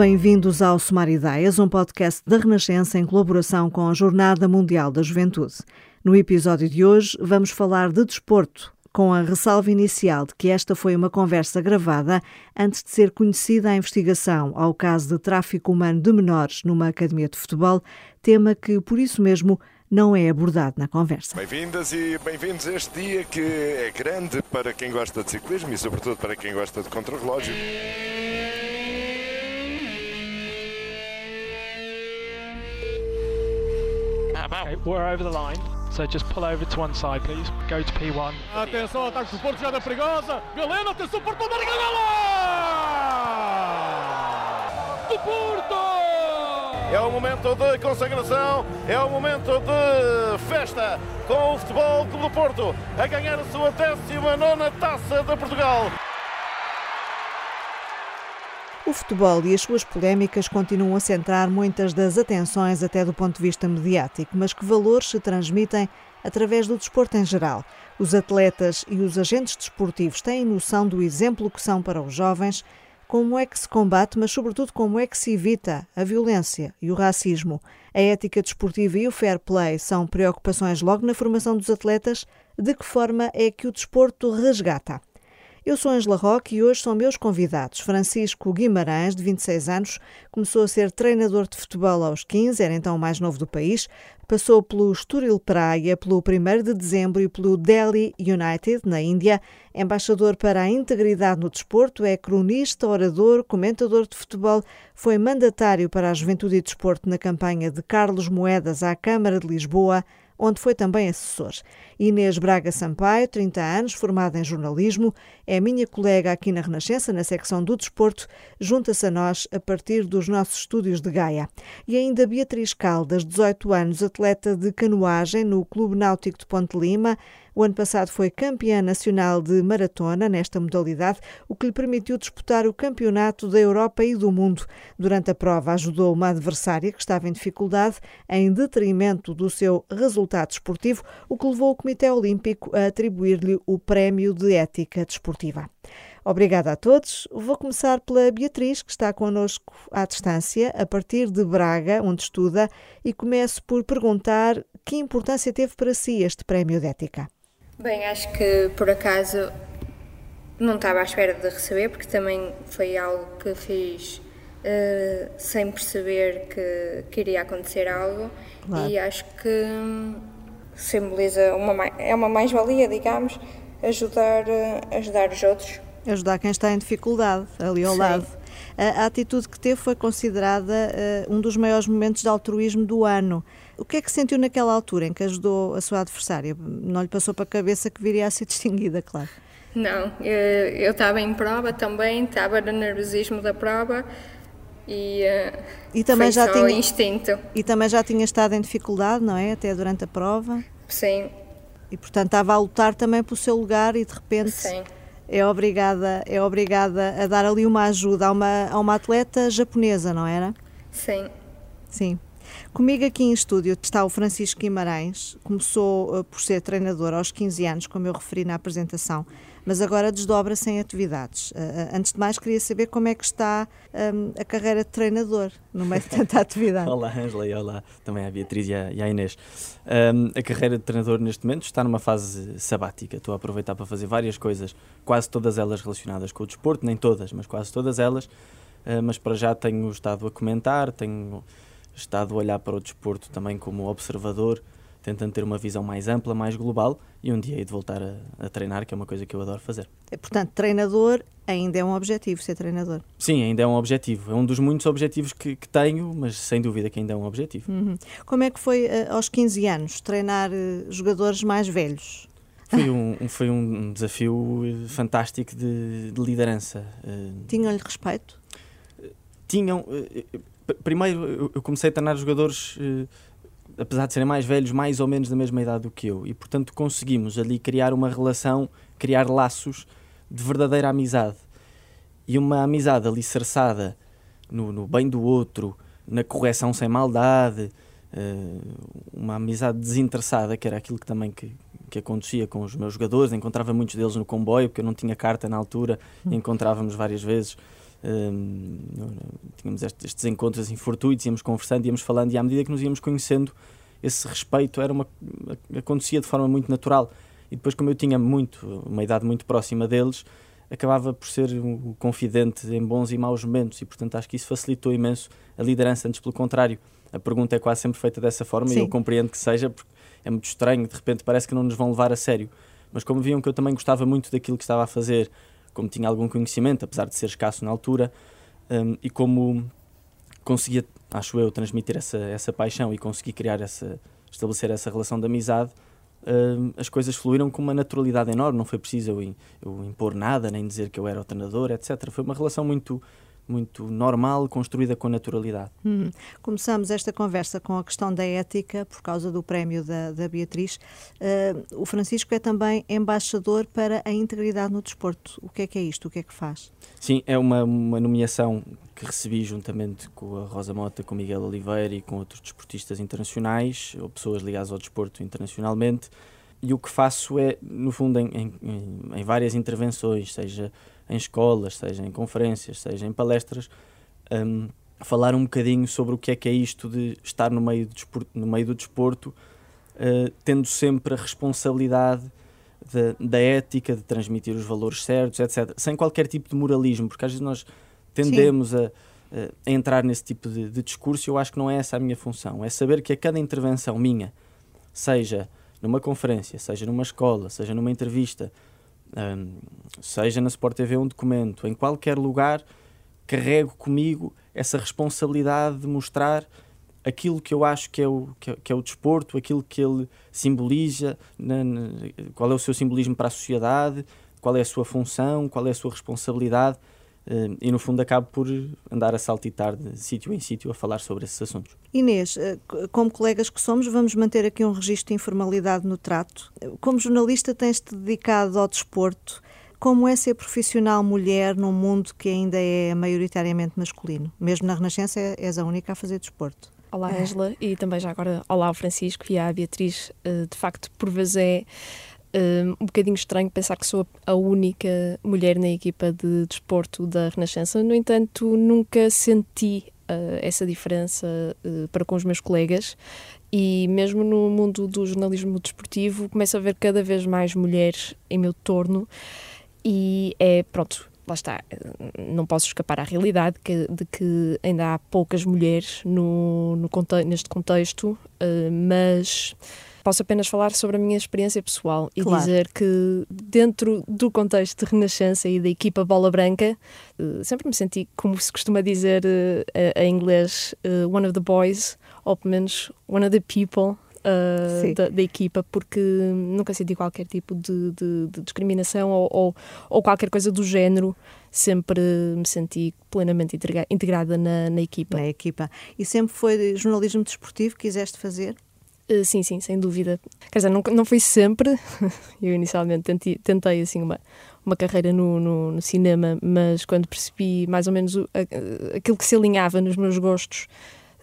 bem-vindos ao Somar Ideias, um podcast da Renascença em colaboração com a Jornada Mundial da Juventude. No episódio de hoje, vamos falar de desporto, com a ressalva inicial de que esta foi uma conversa gravada antes de ser conhecida a investigação ao caso de tráfico humano de menores numa academia de futebol, tema que, por isso mesmo, não é abordado na conversa. Bem-vindas e bem-vindos a este dia que é grande para quem gosta de ciclismo e, sobretudo, para quem gosta de contrarrelógio. Okay, we're over the line. So just pull over to one side, please. Go to P1. Atenção, ataque do Porto, jogada perigosa. Galeno, atenção, Porto, marca, golo! Do Porto! É o momento de consagração, é o momento de festa com o Futebol Clube do Porto a ganhar a sua 19 taça de Portugal. O futebol e as suas polémicas continuam a centrar muitas das atenções, até do ponto de vista mediático, mas que valores se transmitem através do desporto em geral. Os atletas e os agentes desportivos têm noção do exemplo que são para os jovens, como é que se combate, mas sobretudo como é que se evita a violência e o racismo. A ética desportiva e o fair play são preocupações logo na formação dos atletas. De que forma é que o desporto resgata? Eu sou Angela Roque e hoje são meus convidados. Francisco Guimarães, de 26 anos, começou a ser treinador de futebol aos 15, era então o mais novo do país. Passou pelo Estoril Praia, pelo 1 de dezembro e pelo Delhi United, na Índia. Embaixador para a integridade no desporto, é cronista, orador, comentador de futebol. Foi mandatário para a Juventude e Desporto na campanha de Carlos Moedas à Câmara de Lisboa onde foi também assessor. Inês Braga Sampaio, 30 anos, formada em jornalismo, é minha colega aqui na Renascença, na secção do desporto, junta-se a nós a partir dos nossos estúdios de Gaia. E ainda Beatriz Caldas, 18 anos, atleta de canoagem no Clube Náutico de Ponte Lima, o ano passado foi campeã nacional de maratona nesta modalidade, o que lhe permitiu disputar o campeonato da Europa e do mundo. Durante a prova, ajudou uma adversária que estava em dificuldade em detrimento do seu resultado esportivo, o que levou o Comitê Olímpico a atribuir-lhe o Prémio de Ética Desportiva. Obrigada a todos. Vou começar pela Beatriz, que está connosco à distância, a partir de Braga, onde estuda, e começo por perguntar que importância teve para si este Prémio de Ética. Bem, acho que por acaso não estava à espera de receber, porque também foi algo que fiz uh, sem perceber que, que, iria acontecer algo claro. e acho que simboliza uma é uma mais-valia, digamos, ajudar, uh, ajudar os outros. Ajudar quem está em dificuldade, ali ao Sim. lado. A, a, atitude que teve foi considerada uh, um dos maiores momentos de altruísmo do ano. O que é que sentiu naquela altura em que ajudou a sua adversária? Não lhe passou para a cabeça que viria a ser distinguida, claro. Não, eu estava em prova também, estava no nervosismo da prova e, uh, e também já tinha instinto. E também já tinha estado em dificuldade, não é? Até durante a prova. Sim. E portanto estava a lutar também pelo seu lugar e de repente Sim. É obrigada é obrigada a dar ali uma ajuda a uma a uma atleta japonesa, não era? Sim. Sim. Comigo aqui em estúdio está o Francisco Guimarães, começou uh, por ser treinador aos 15 anos, como eu referi na apresentação, mas agora desdobra-se em atividades. Uh, uh, antes de mais, queria saber como é que está um, a carreira de treinador no meio de tanta atividade. olá, Angela, e olá também à Beatriz e à, Inês. Um, a carreira de treinador neste momento está numa fase sabática. Estou a aproveitar para fazer várias coisas, quase todas elas relacionadas com o desporto, nem todas, mas quase todas elas. Uh, mas para já tenho estado a comentar, tenho estado a olhar para o desporto também como observador, tentando ter uma visão mais ampla, mais global e um dia hei de voltar a, a, treinar, que é uma coisa que eu adoro fazer. É, portanto, treinador ainda é um objetivo, ser treinador. Sim, ainda é um objetivo. É um dos muitos objetivos que, que tenho, mas sem dúvida que ainda é um objetivo. Uhum. Como é que foi uh, aos 15 anos treinar uh, jogadores mais velhos? Foi um, foi um desafio eh, fantástico de, de liderança. Tinham-lhe respeito? Tinham primeiro eu comecei a treinar jogadores, eh, apesar de serem mais velhos, mais ou menos da mesma idade do que eu, e portanto conseguimos ali criar uma relação, criar laços de verdadeira amizade. E uma amizade alicerçada no, no bem do outro, na correção sem maldade, eh, uma amizade desinteressada, que era aquilo que também que, que acontecia com os meus jogadores. Encontrava muitos deles no comboio, porque eu não tinha carta na altura, encontrávamos várias vezes tínhamos estes, estes encontros assim, fortuitos, íamos conversando, íamos falando, e à medida que nos íamos conhecendo, esse respeito era uma, acontecia de forma muito natural. E depois, como eu tinha muito, uma idade muito próxima deles, acabava por ser o confidente em bons e maus momentos, e portanto acho que isso facilitou imenso a liderança. Antes, pelo contrário, a pergunta é quase sempre feita dessa forma, Sim. e eu compreendo que seja, porque é muito estranho, de repente parece que não nos vão levar a sério. Mas como viam que eu também gostava muito daquilo que estava a fazer, como tinha algum conhecimento, apesar de ser escasso na altura, um, e como conseguia, acho eu, transmitir essa, essa paixão e consegui criar essa, estabelecer essa relação de amizade, um, as coisas fluíram com uma naturalidade enorme. Não foi preciso eu, eu impor nada, nem dizer que eu era o treinador, etc. Foi uma relação muito muito normal, construída com naturalidade. Hum. Começamos esta conversa com a questão da ética, por causa do prémio da, da Beatriz. Uh, o Francisco é também embaixador para a integridade no desporto. O que é que é isto? O que é que faz? Sim, é uma, uma nomeação que recebi juntamente com a Rosa Mota, com Miguel Oliveira e com outros desportistas internacionais, ou pessoas ligadas ao desporto internacionalmente. E o que faço é, no fundo, em, em, em várias intervenções, seja em escolas, seja em conferências, seja em palestras, um, falar um bocadinho sobre o que é que é isto de estar no meio do desporto, no meio do desporto uh, tendo sempre a responsabilidade de, da ética, de transmitir os valores certos, etc. Sem qualquer tipo de moralismo, porque às vezes nós tendemos a, a, entrar nesse tipo de, de discurso e eu acho que não é essa a minha função. É saber que a cada intervenção minha, seja numa conferência, seja numa escola, seja numa entrevista, um, seja na Sport TV um documento, em qualquer lugar, carrego comigo essa responsabilidade de mostrar aquilo que eu acho que é o, que é, que é o desporto, aquilo que ele simboliza, na, na, qual é o seu simbolismo para a sociedade, qual é a sua função, qual é a sua responsabilidade. Uh, e no fundo acabo por andar a saltitar de sítio em sítio a falar sobre esses assuntos. Inês, eh, como colegas que somos, vamos manter aqui um registro de informalidade no trato. Como jornalista, tens-te dedicado ao desporto. Como é ser profissional mulher num mundo que ainda é maioritariamente masculino? Mesmo na Renascença, és a única a fazer desporto. Olá, Angela, e também já agora olá ao Francisco e à Beatriz. Eh, de facto, por vezes é um, um bocadinho estranho pensar que sou a única mulher na equipa de desporto da Renascença. No entanto, nunca senti uh, essa diferença uh, para com os meus colegas. E mesmo no mundo do jornalismo desportivo começo a ver cada vez mais mulheres em meu torno. E é, pronto, lá está, não posso escapar à realidade que, de que ainda há poucas mulheres no, no neste contexto, uh, mas Posso apenas falar sobre a minha experiência pessoal e claro. dizer que, dentro do contexto de Renascença e da equipa Bola Branca, eh, sempre me senti, como se costuma dizer eh, em inglês, eh, one of the boys, ou pelo menos one of the people. Uh, da, da, equipa, porque nunca senti qualquer tipo de, de, de discriminação ou, ou, ou, qualquer coisa do género. Sempre me senti plenamente integrada na, na equipa. Na equipa. E sempre foi jornalismo desportivo que quiseste fazer? Uh, sim, sim, sem dúvida. Quer dizer, não, não foi sempre. Eu inicialmente tentei, tentei assim uma, uma carreira no, no, no, cinema, mas quando percebi mais ou menos o, a, aquilo que se alinhava nos meus gostos,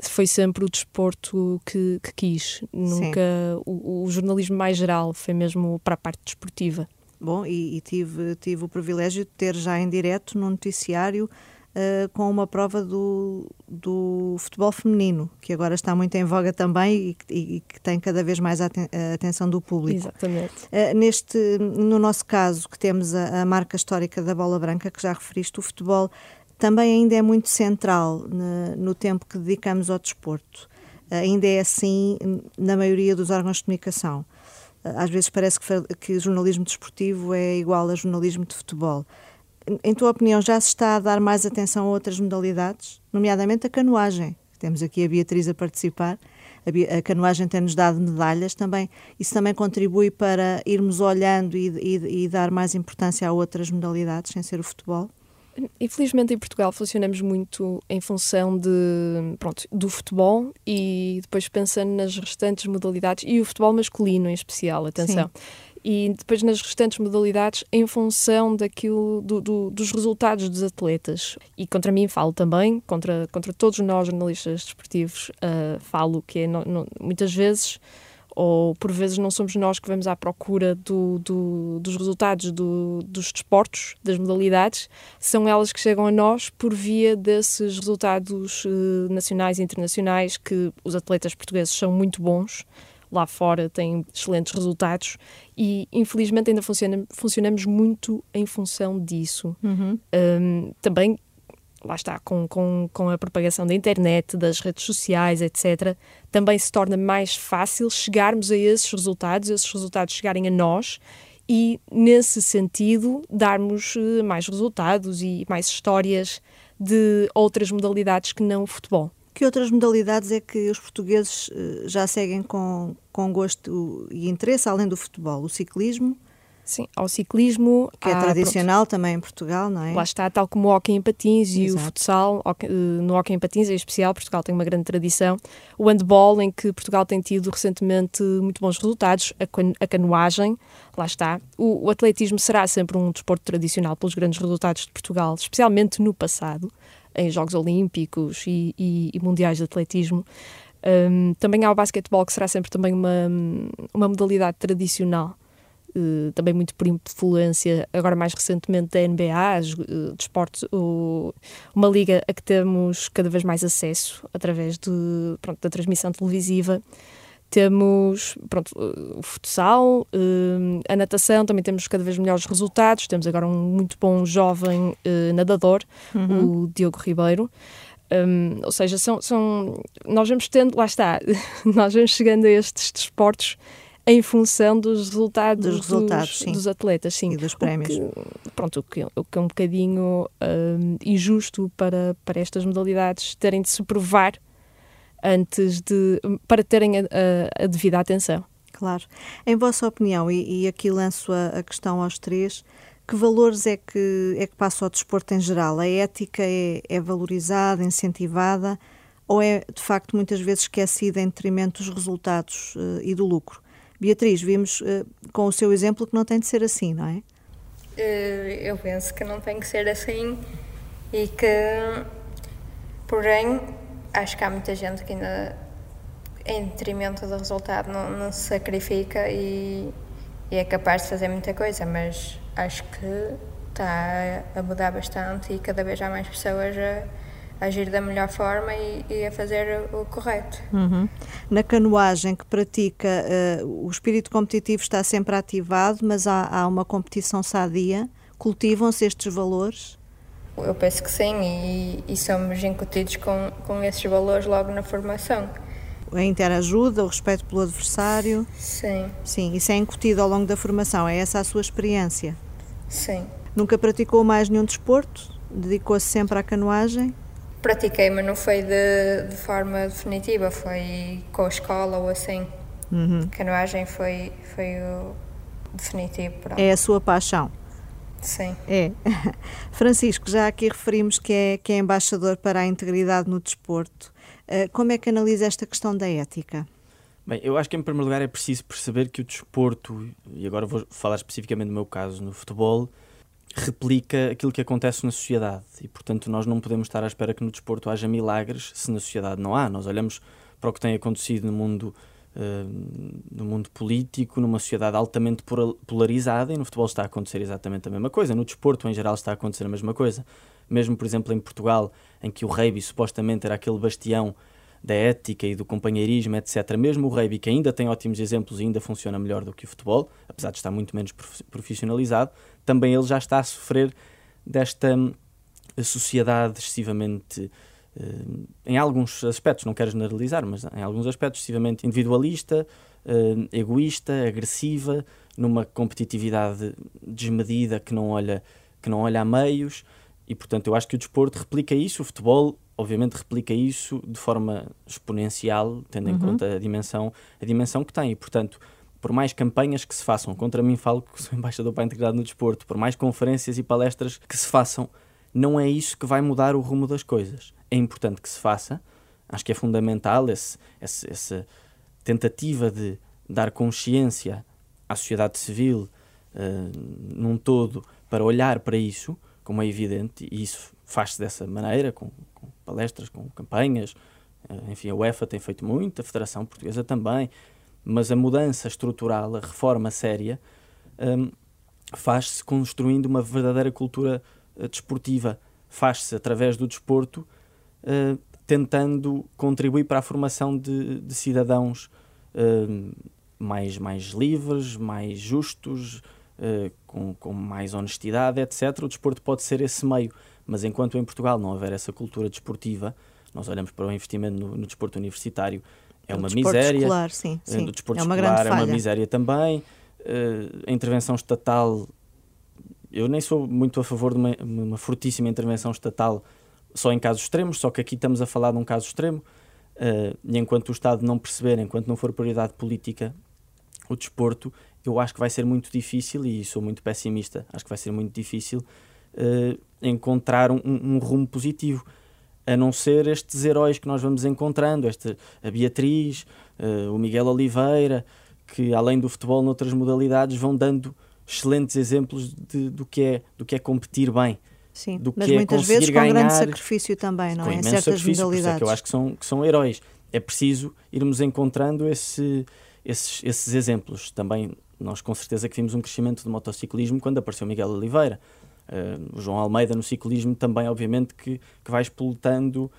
foi sempre o desporto que, que quis. Nunca o, o, jornalismo mais geral, foi mesmo para a parte desportiva. Bom, e, e tive, tive o privilégio de ter já em direto no noticiário uh, com uma prova do, do futebol feminino, que agora está muito em voga também e, e, e que tem cada vez mais a, atenção do público. Exatamente. Uh, neste, no nosso caso, que temos a, a marca histórica da bola branca, que já referiste, o futebol também ainda é muito central no, no tempo que dedicamos ao desporto. Ainda é assim na maioria dos órgãos de comunicação. Às vezes parece que, que jornalismo desportivo é igual a jornalismo de futebol em tua opinião, já se está a dar mais atenção a outras modalidades, nomeadamente a canoagem? Temos aqui a Beatriz a participar. A, canoagem tem-nos dado medalhas também. Isso também contribui para irmos olhando e, e, e dar mais importância a outras modalidades, sem ser o futebol? Infelizmente em Portugal funcionamos muito em função de, pronto, do futebol e depois pensando nas restantes modalidades e o futebol masculino em especial, atenção. Sim e depois nas restantes modalidades em função daquilo do, do, dos resultados dos atletas. E contra mim falo também, contra, contra todos nós jornalistas desportivos, uh, falo que é, muitas vezes ou por vezes não somos nós que vamos à procura do, do, dos resultados do, dos desportos, das modalidades, são elas que chegam a nós por via desses resultados uh, nacionais e internacionais que os atletas portugueses são muito bons, lá fora têm excelentes resultados e infelizmente ainda funciona, funcionamos muito em função disso. Uhum. Um, também lá está, com, com, com a propagação da internet, das redes sociais, etc., também se torna mais fácil chegarmos a esses resultados, esses resultados chegarem a nós e, nesse sentido, darmos eh, mais resultados e mais histórias de outras modalidades que não o futebol. Que outras modalidades é que os portugueses eh, já seguem com, com gosto e interesse, além do futebol? O ciclismo? Sim, ao ciclismo. Que é há, tradicional pronto, também em Portugal, não é? Lá está, tal como o hockey em patins e Exato. o futsal. Eh, no hockey em patins, em especial, Portugal tem uma grande tradição. O handball, em que Portugal tem tido recentemente muito bons resultados. A, a canoagem, lá está. O, o atletismo será sempre um desporto tradicional pelos grandes resultados de Portugal, especialmente no passado, em Jogos Olímpicos e, e, e Mundiais de Atletismo. Um, também há o basquetebol, que será sempre também uma, uma modalidade tradicional. Uh, também muito por influência, agora mais recentemente, da NBA, uh, de esportes, uh, uma liga a que temos cada vez mais acesso através de, pronto, da transmissão televisiva. Temos pronto, o futsal, a natação, também temos cada vez melhores resultados. Temos agora um muito bom jovem nadador, uhum. o Diogo Ribeiro. Um, ou seja, são, são, nós vamos tendo, lá está, nós vamos chegando a estes desportos em função dos resultados, dos, resultados, dos, dos atletas, sim. E dos prémios. O que, pronto, o que, o que é um bocadinho um, injusto para, para estas modalidades terem de se provar antes de. para terem a, a, a devida atenção. Claro. Em vossa opinião, e, e aqui lanço a, a, questão aos três, que valores é que, é que passa ao desporto em geral? A ética é, é valorizada, incentivada, ou é de facto muitas vezes esquecida em detrimento dos resultados uh, e do lucro? Beatriz, vimos uh, com o seu exemplo que não tem de ser assim, não é? Uh, eu penso que não tem que ser assim e que, porém, acho que há muita gente que ainda, em detrimento do resultado, não, não se sacrifica e, e, é capaz de fazer muita coisa, mas acho que está a mudar bastante e cada vez há mais pessoas a agir da melhor forma e, e a fazer o correto. Uhum. Na canoagem que pratica, uh, o espírito competitivo está sempre ativado, mas há, há uma competição sadia? Cultivam-se estes valores? Eu penso que sim, e, e, somos incutidos com, com esses valores logo na formação. A interajuda, o respeito pelo adversário? Sim. Sim, isso é incutido ao longo da formação, é essa a sua experiência? Sim. Nunca praticou mais nenhum desporto? Dedicou-se sempre à canoagem? Pratiquei, mas não foi de, de, forma definitiva, foi com a escola ou assim. Uhum. Canoagem foi, foi o definitivo. Pronto. É a sua paixão? Sim. É. Francisco, já aqui referimos que é, que é embaixador para a integridade no desporto. Uh, como é que analisa esta questão da ética? Bem, eu acho que em primeiro lugar é preciso perceber que o desporto, e agora vou falar especificamente do meu caso no futebol, replica aquilo que acontece na sociedade e, portanto, nós não podemos estar à espera que no desporto haja milagres se na sociedade não há. Nós olhamos para o que tem acontecido no mundo, uh, no mundo político, numa sociedade altamente polarizada e no futebol está a acontecer exatamente a mesma coisa. No desporto, em geral, está a acontecer a mesma coisa. Mesmo, por exemplo, em Portugal, em que o rugby supostamente era aquele bastião da ética e do companheirismo, etc. Mesmo o rugby, que ainda tem ótimos exemplos e ainda funciona melhor do que o futebol, apesar de estar muito menos profissionalizado, também ele já está a sofrer desta hum, sociedade excessivamente, em alguns aspectos, não quero generalizar, mas em alguns aspectos excessivamente individualista, hum, egoísta, agressiva, numa competitividade desmedida que não olha, que não olha a meios, e portanto eu acho que o desporto replica isso, o futebol obviamente replica isso de forma exponencial, tendo em Uhum. conta a dimensão, a dimensão que tem. E, portanto, por mais campanhas que se façam, contra mim falo que sou embaixador para a integridade no desporto, por mais conferências e palestras que se façam, não é isso que vai mudar o rumo das coisas. É importante que se faça, acho que é fundamental esse, esse, essa tentativa de dar consciência à sociedade civil uh, num todo para olhar para isso, como é evidente, e isso faz-se dessa maneira, com, com, palestras, com campanhas. Uh, enfim, a UEFA tem feito muito, a Federação Portuguesa também. mas a mudança estrutural, a reforma séria, um, faz-se construindo uma verdadeira cultura desportiva. Faz-se através do desporto, uh, tentando contribuir para a formação de, de cidadãos uh, mais, mais livres, mais justos, uh, com, com mais honestidade, etc. O desporto pode ser esse meio, mas enquanto em Portugal não houver essa cultura desportiva, nós olhamos para o investimento no, no desporto universitário, é uma miséria. Escolar, sim, sim. Do desporto é uma escolar grande é uma falha. miséria também. A intervenção estatal, eu nem sou muito a favor de uma, uma fortíssima intervenção estatal só em casos extremos, só que aqui estamos a falar de um caso extremo. Uh, e enquanto o Estado não perceber, enquanto não for prioridade política o desporto, eu acho que vai ser muito difícil, e sou muito pessimista, acho que vai ser muito difícil uh, encontrar um, um, rumo positivo, a não ser estes heróis que nós vamos encontrando, esta, a Beatriz, uh, o Miguel Oliveira, que além do futebol noutras modalidades vão dando excelentes exemplos de, do, que é, do que é competir bem. Sim, do mas que é muitas vezes com ganhar, grande sacrifício também, não é? Em imenso certas é modalidades. que eu acho que são, que são heróis. É preciso irmos encontrando esse, esses, esses exemplos. Também nós com certeza que vimos um crescimento do motociclismo quando apareceu Miguel Oliveira. Uh, o João Almeida no ciclismo também, obviamente, que, que vai explotando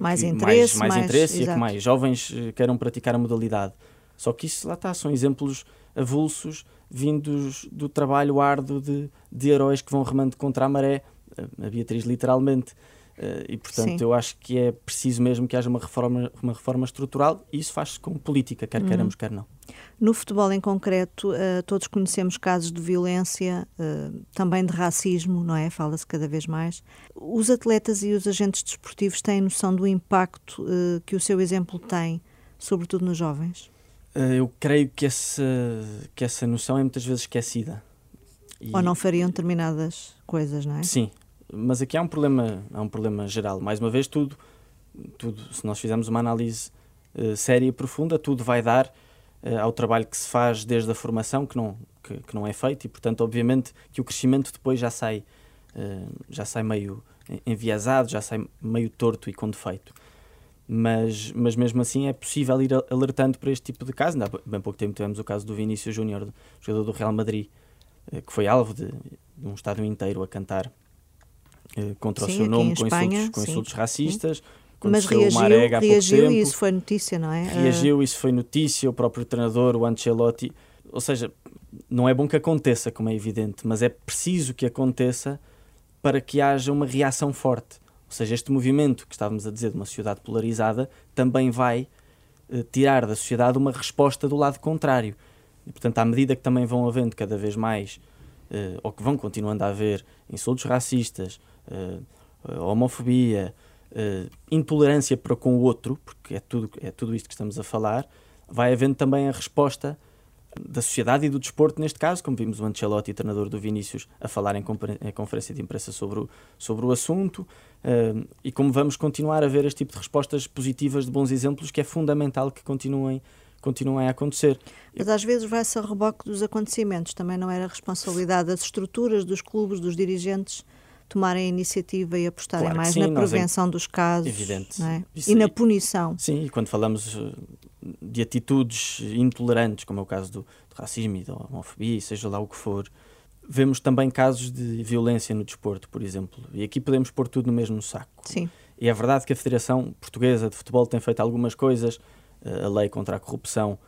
Mais que- interesse, mais, mais- interesse e que mais jovens eh, queiram praticar a modalidade. Só que isso lá está, são exemplos avulsos vindos do trabalho árduo de, de heróis que vão remando contra a maré, a Beatriz literalmente. Eh, e portanto Sim. eu acho que é preciso mesmo que haja uma reforma, uma reforma estrutural e isso faz-se com política, Uhum. quer queiramos, quer não. No futebol em concreto, eh, todos conhecemos casos de violência, eh, também de racismo, não é? Fala-se cada vez mais. Os atletas e os agentes desportivos têm noção do impacto que o seu exemplo tem, sobretudo nos jovens? Eh, eu creio que essa, que essa noção é muitas vezes esquecida. E- Ou não fariam determinadas coisas, não é? Sim, mas aqui há um problema, há um problema geral. Mais uma vez, tudo, tudo se nós fizermos uma análise eh, séria e profunda, tudo vai dar eh, ao trabalho que se faz desde a formação, que não, que, que não é feito, e portanto, obviamente, que o crescimento depois já sai, eh, já sai meio enviesado, já sai meio torto e com defeito. Mas, mas mesmo assim é possível ir alertando para este tipo de casos. Ainda há bem pouco tempo tivemos o caso do Vinícius Júnior, jogador do Real Madrid, eh, que foi alvo de, de um estádio inteiro a cantar eh, contra Sim, o seu nome com, Espanha, insultos, com insultos sim. racistas. Mas reagiu, uma arega há pouco reagiu tempo. e isso foi notícia, não é? Eh, Reagiu, isso foi notícia, o próprio treinador, o Ancelotti. Ou seja, não é bom que aconteça, como é evidente, mas é preciso que aconteça para que haja uma reação forte. Ou seja, este movimento que estávamos a dizer de uma sociedade polarizada também vai eh, tirar da sociedade uma resposta do lado contrário. E, portanto, à medida que também vão havendo cada vez mais, eh, ou que vão continuando a haver, insultos racistas, eh, eh, homofobia, eh, intolerância para com o outro, porque é tudo, é tudo isto que estamos a falar, vai havendo também a resposta da sociedade e do desporto, neste caso, como vimos o Ancelotti, treinador do Vinícius, a falar em, conferência de imprensa sobre o, sobre o assunto, eh, e como vamos continuar a ver este tipo de respostas positivas, de bons exemplos, que é fundamental que continuem, continuem a acontecer. Mas às vezes vai-se a reboque dos acontecimentos. Também não era responsabilidade das estruturas, dos clubes, dos dirigentes tomarem a iniciativa e apostarem Claro mais sim, na prevenção dos casos Evidente. é? Isso e na punição. Sim, e quando falamos eh, de atitudes intolerantes, como é o caso do, do racismo e da homofobia, seja lá o que for, vemos também casos de violência no desporto, por exemplo. E aqui podemos pôr tudo no mesmo saco. Sim. E é verdade que a Federação Portuguesa de Futebol tem feito algumas coisas, eh, a lei contra a corrupção,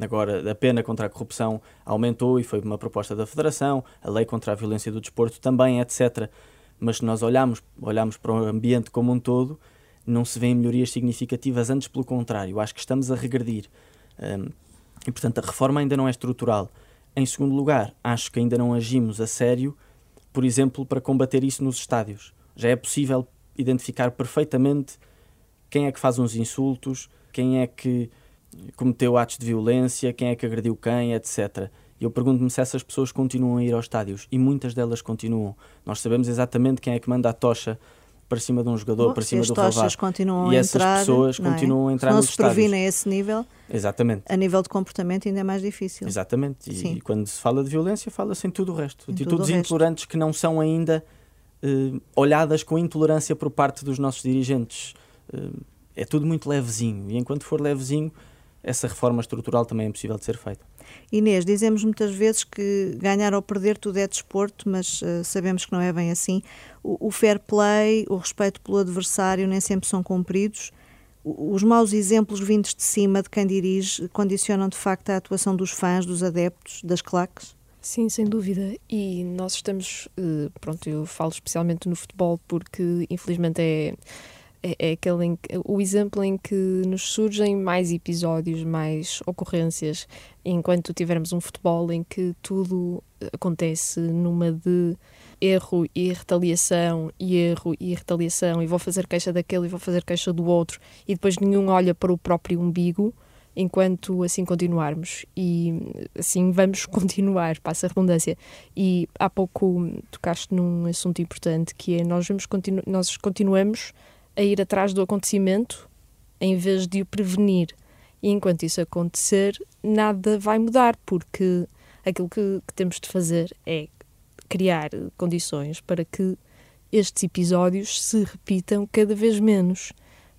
agora a pena contra a corrupção aumentou e foi uma proposta da Federação, a lei contra a violência do desporto também, etc. Mas se nós olharmos, olharmos para o ambiente como um todo, não se vêem melhorias significativas, antes pelo contrário, acho que estamos a regredir. E portanto a reforma ainda não é estrutural. Em segundo lugar, acho que ainda não agimos a sério, por exemplo, para combater isso nos estádios. Já é possível identificar perfeitamente quem é que faz uns insultos, quem é que cometeu atos de violência, quem é que agrediu quem, etc. E eu pergunto-me se essas pessoas continuam a ir aos estádios. E muitas delas continuam. Nós sabemos exatamente quem é que manda a tocha para cima de um jogador, Bom, para cima do relvado. continuam E a essas entrar, pessoas não é? continuam a entrar se não nos se estádios. previne a esse nível, Exatamente. a nível de comportamento ainda é mais difícil. Exatamente. E, e quando se fala de violência, fala-se em tudo o resto. Em Atitudes intolerantes que não são ainda eh, olhadas com intolerância por parte dos nossos dirigentes. Eh, é tudo muito levezinho. E enquanto for levezinho, essa reforma estrutural também é possível de ser feita. Inês, dizemos muitas vezes que ganhar ou perder tudo é desporto, mas uh, sabemos que não é bem assim. O, o, fair play, o respeito pelo adversário nem sempre são cumpridos. O, os maus exemplos vindos de cima de quem dirige condicionam de facto a atuação dos fãs, dos adeptos, das claques? Sim, sem dúvida. E nós estamos, uh, pronto, eu falo especialmente no futebol porque infelizmente é é, é aquele em, o exemplo em que nos surgem mais episódios, mais ocorrências, enquanto tivermos um futebol em que tudo acontece numa de erro e retaliação, e erro e retaliação, e vou fazer queixa daquele e vou fazer queixa do outro, e depois nenhum olha para o próprio umbigo, enquanto assim continuarmos. E assim vamos continuar, passa a redundância. E há pouco tocaste num assunto importante que é nós, vamos continu nós continuamos a ir atrás do acontecimento em vez de o prevenir. E enquanto isso acontecer, nada vai mudar, porque aquilo que, que temos de fazer é criar condições para que estes episódios se repitam cada vez menos.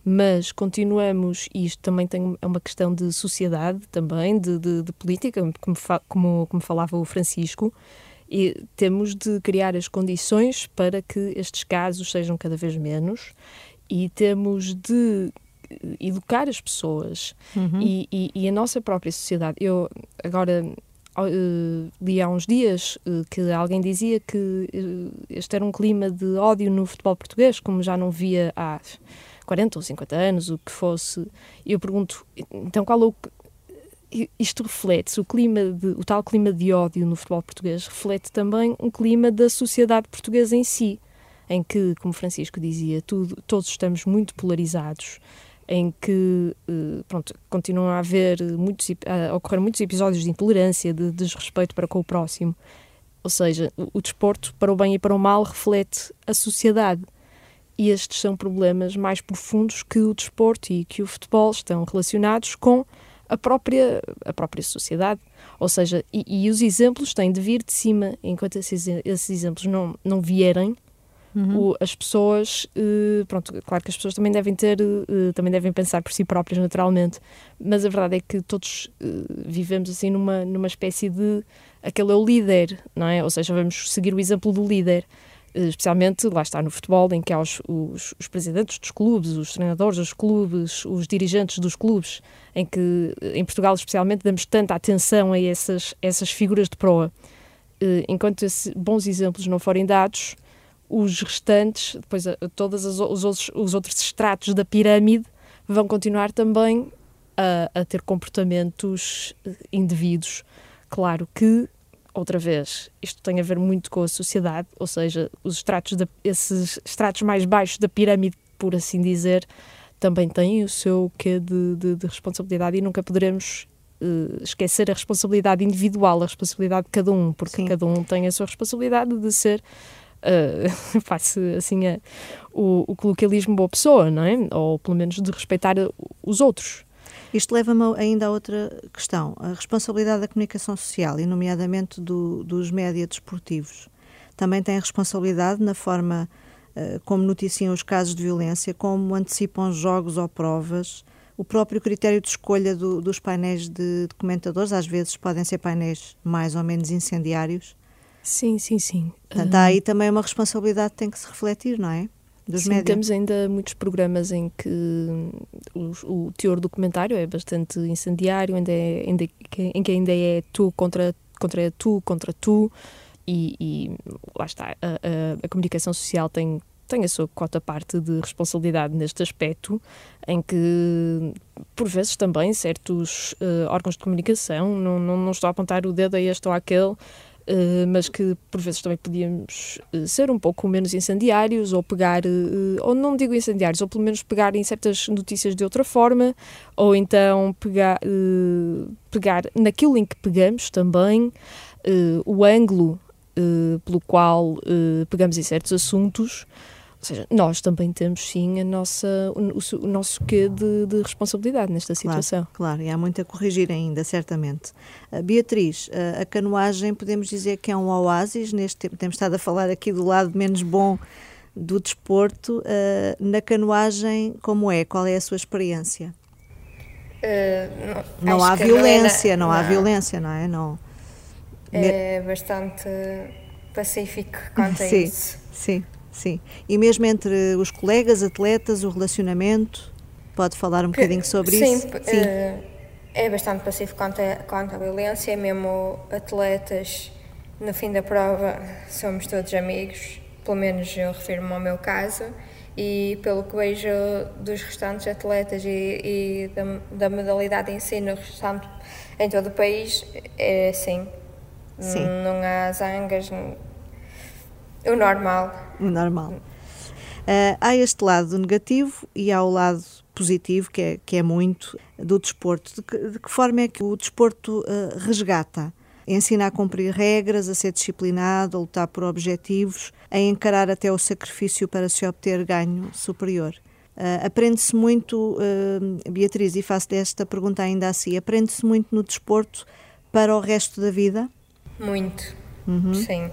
Mas continuamos, e isto também tem, é uma questão de sociedade, também, de, de, de política, como, como, como falava o Francisco, e temos de criar as condições para que estes casos sejam cada vez menos e temos de educar as pessoas uhum. e, e, e, a nossa própria sociedade. Eu agora uh, li há uns dias uh, que alguém dizia que uh, este era um clima de ódio no futebol português, como já não via há 40 ou 50 anos, o que fosse. Eu pergunto, então qual é o isto reflete o clima de, o tal clima de ódio no futebol português reflete também um clima da sociedade portuguesa em si em que, como Francisco dizia, tudo, todos estamos muito polarizados, em que eh, pronto, continuam a haver muitos, a ocorrer muitos episódios de intolerância, de desrespeito para com o próximo. Ou seja, o, desporto, para o bem e para o mal, reflete a sociedade. E estes são problemas mais profundos que o desporto e que o futebol estão relacionados com a própria, a própria sociedade. Ou seja, e, e os exemplos têm de vir de cima. Enquanto esses, esses exemplos não, não vierem, Uhum. O, as pessoas, uh, pronto, claro que as pessoas também devem ter, uh, também devem pensar por si próprias, naturalmente, mas a verdade é que todos uh, vivemos assim numa, numa espécie de. aquele é o líder, não é? Ou seja, vamos seguir o exemplo do líder. Especialmente, lá está, no futebol, em que há os, os, os presidentes dos clubes, os treinadores dos clubes, os dirigentes dos clubes, em que, em Portugal especialmente, damos tanta atenção a essas, essas figuras de proa. Enquanto esses bons exemplos não forem dados, os restantes, depois todos os, outros, os outros estratos da pirâmide vão continuar também a, a, ter comportamentos eh, indevidos. Claro que, outra vez, isto tem a ver muito com a sociedade, ou seja, os estratos da, esses estratos mais baixos da pirâmide, por assim dizer, também têm o seu quê de, de, de responsabilidade e nunca poderemos uh, esquecer a responsabilidade individual, a responsabilidade de cada um, porque Sim. cada um tem a sua responsabilidade de ser uh, assim a, o, o coloquialismo boa pessoa, não é? Ou pelo menos de respeitar os outros. Isto leva-me ainda a outra questão, a responsabilidade da comunicação social, e nomeadamente do, dos média desportivos. Também tem responsabilidade na forma uh, como noticiam os casos de violência, como antecipam jogos ou provas, o próprio critério de escolha do, dos painéis de, de comentadores, às vezes podem ser painéis mais ou menos incendiários, Sim, sim, sim. Portanto, há aí também uma responsabilidade que tem que se refletir, não é? Dos sim, temos ainda muitos programas em que o, o teor do comentário é bastante incendiário, ainda é, ainda, em que ainda é tu contra, contra tu, contra tu, e, e lá está, a, a, a comunicação social tem, tem a sua cota parte de responsabilidade neste aspecto, em que, por vezes, também certos uh, órgãos de comunicação, não, não, não estou a apontar o dedo a este ou àquele, mas que por vezes também podíamos uh, ser um pouco menos incendiários ou pegar, uh, ou não digo incendiários, ou pelo menos pegar em certas notícias de outra forma, ou então pegar, pegar naquilo em que pegamos também, o ângulo pelo qual pegamos em certos assuntos. Ou seja, nós também temos sim a nossa, o, o nosso quê de, de, responsabilidade nesta situação. Claro, claro, e há muito a corrigir ainda, certamente. Uh, Beatriz, uh, a canoagem podemos dizer que é um oásis, neste tempo temos estado a falar aqui do lado menos bom do desporto. Uh, na canoagem, como é? Qual é a sua experiência? Uh, não, não há violência, não, não, há violência, não é? Não. É bastante pacífico quanto a sim, isso. Sim, sim. E mesmo entre os colegas, atletas, o relacionamento, pode falar um que, bocadinho sobre sim, isso? Sim, uh, é bastante pacífico quanto a, quanto à violência, mesmo atletas, no fim da prova, somos todos amigos, pelo menos eu refiro-me ao meu caso, e pelo que vejo dos restantes atletas e, e da, da, modalidade em si no restante, em todo o país, é assim. Sim. Não há zangas, o normal. O normal. Uh, há este lado negativo e há o lado positivo, que é, que é muito, do desporto. De que, de que forma é que o desporto uh, resgata? Ensina a cumprir regras, a ser disciplinado, a lutar por objetivos, a encarar até o sacrifício para se obter ganho superior. Uh, aprende-se muito, Beatriz, e faço esta pergunta ainda assim, aprende-se muito no desporto para o resto da vida? Muito, uhum. sim.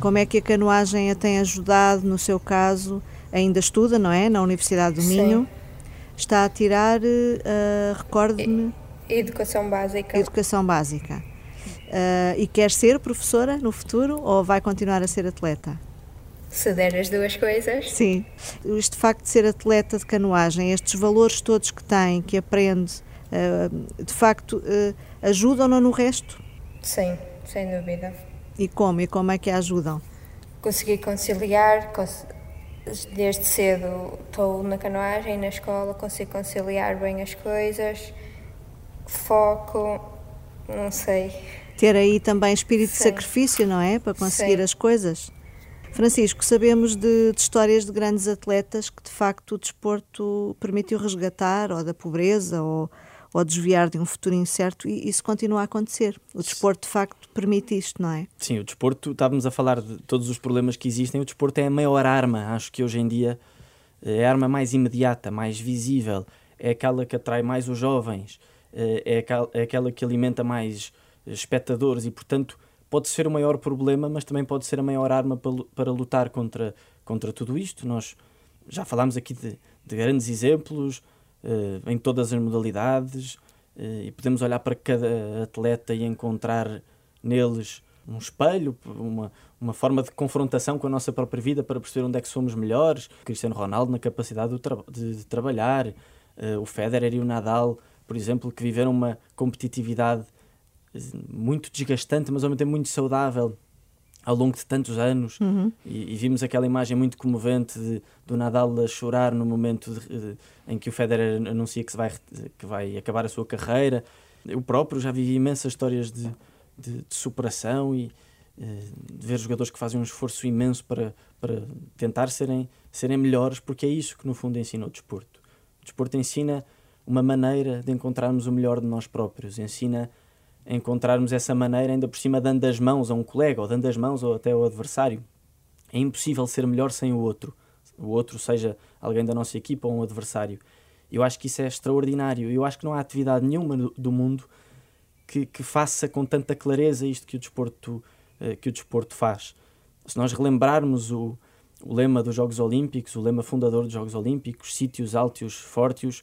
Como é que a canoagem a tem ajudado, no seu caso, ainda estuda, não é? Na Universidade do Minho. Sim. Está a tirar, uh, recorde-me... Educação básica. Educação básica. Uh, e quer ser professora no futuro ou vai continuar a ser atleta? Se der as duas coisas. Sim. Este facto de ser atleta de canoagem, estes valores todos que tem, que aprende, uh, de facto, uh, ajudam-no no resto? Sim, sem dúvida. E como? E como é que a ajudam? Consegui conciliar, desde cedo estou na canoagem, na escola, consigo conciliar bem as coisas, foco, não sei ter aí também espírito Sim. de sacrifício, não é? Para conseguir Sim. as coisas. Francisco, sabemos de, de, histórias de grandes atletas que de facto o desporto permitiu resgatar, ou da pobreza, ou, ou desviar de um futuro incerto, e isso continua a acontecer. O desporto de facto permite isto, não é? Sim, o desporto, estávamos a falar de todos os problemas que existem, o desporto é a maior arma, acho que hoje em dia é a arma mais imediata, mais visível, é aquela que atrai mais os jovens, é, é aquela que alimenta mais espectadores e, portanto, pode ser o maior problema, mas também pode ser a maior arma para, lutar contra, contra tudo isto. Nós já falámos aqui de, de grandes exemplos em todas as modalidades uh, e podemos olhar para cada atleta e encontrar neles um espelho, uma, uma forma de confrontação com a nossa própria vida para perceber onde é que somos melhores. Cristiano Ronaldo na capacidade de, tra de, de trabalhar, uh, o Federer e o Nadal, por exemplo, que viveram uma competitividade muito desgastante, mas ao mesmo tempo muito saudável ao longo de tantos anos. Uhum. E, e, vimos aquela imagem muito comovente de, do Nadal a chorar no momento de, de, em que o Federer anuncia que, vai, que vai acabar a sua carreira. Eu próprio já vivi imensas histórias de, de, superação e eh, de ver jogadores que fazem um esforço imenso para, para tentar serem, serem melhores, porque é isso que no fundo ensina o desporto. O desporto ensina uma maneira de encontrarmos o melhor de nós próprios, ensina encontrarmos essa maneira, ainda por cima dando as mãos a um colega, ou dando as mãos ou até ao adversário. É impossível ser melhor sem o outro. O outro seja alguém da nossa equipa ou um adversário. Eu acho que isso é extraordinário. Eu acho que não há atividade nenhuma do mundo que, que faça com tanta clareza isto que o desporto, uh, que o desporto faz. Se nós relembrarmos o, o lema dos Jogos Olímpicos, o lema fundador dos Jogos Olímpicos, sítios altos, fortes,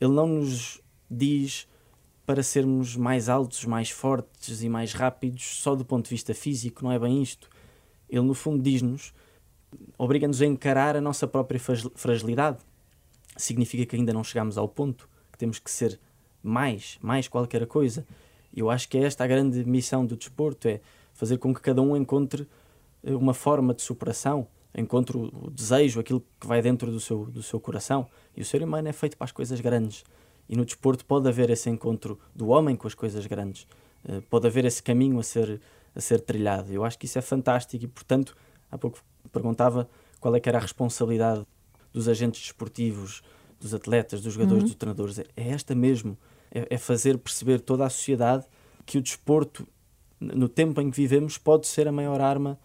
ele não nos diz para sermos mais altos, mais fortes e mais rápidos só do ponto de vista físico, não é bem isto. Ele, no fundo, diz-nos, obriga-nos a encarar a nossa própria fragilidade. Significa que ainda não chegamos ao ponto, que temos que ser mais, mais qualquer coisa. Eu acho que é esta a grande missão do desporto, é fazer com que cada um encontre eh, uma forma de superação, encontre o desejo, aquilo que vai dentro do seu, do seu coração. E o ser humano é feito para as coisas grandes. E no desporto pode haver esse encontro do homem com as coisas grandes, uh, pode haver esse caminho a ser, a ser trilhado. Eu acho que isso é fantástico e, portanto, há pouco perguntava qual é que era a responsabilidade dos agentes desportivos, dos atletas, dos jogadores, uhum. dos treinadores. É, é esta mesmo, é, é fazer perceber toda a sociedade que o desporto, no tempo em que vivemos, pode ser a maior arma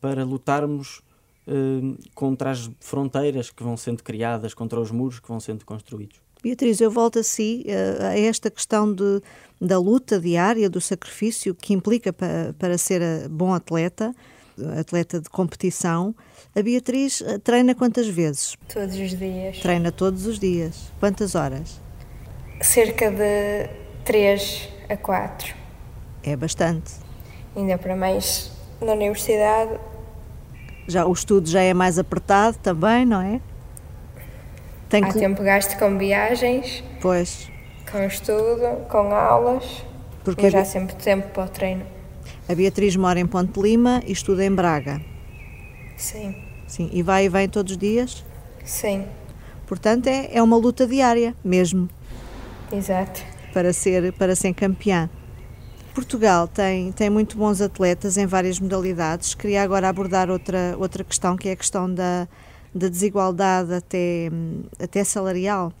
para lutarmos uh, contra as fronteiras que vão sendo criadas, contra os muros que vão sendo construídos. Beatriz, eu volto a si, eh, a esta questão de, da luta diária, do sacrifício que implica para, para ser bom atleta, atleta de competição. A Beatriz eh, treina quantas vezes? Todos os dias. Treina todos os dias. Quantas horas? Cerca de 3 a 4. É bastante. Ainda para mais na universidade. Já, o estudo já é mais apertado também, não é? Tem Há que... tempo gasto com viagens. Pois. Com estudo, com aulas. Porque já há sempre tempo para o treino. A Beatriz mora em Ponte Lima e estuda em Braga. Sim. Sim, e vai e vem todos os dias? Sim. Portanto, é, é uma luta diária, mesmo. Exato. Para ser, para ser campeã. Portugal tem, tem muito bons atletas em várias modalidades. Queria agora abordar outra, outra questão, que é a questão da, da desigualdade até, até salarial.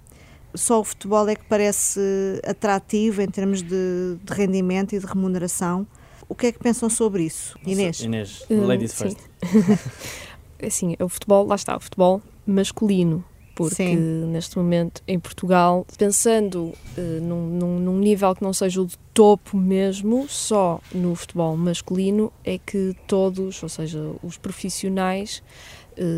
Só o futebol é que parece atrativo em termos de, de rendimento e de remuneração. O que é que pensam sobre isso, Inês? Inês, ladies uh, first. assim, o futebol, lá está, o futebol masculino, porque Sim. neste momento em Portugal, pensando uh, num, num, num, nível que não seja o de topo mesmo, só no futebol masculino é que todos, ou seja, os profissionais, uh,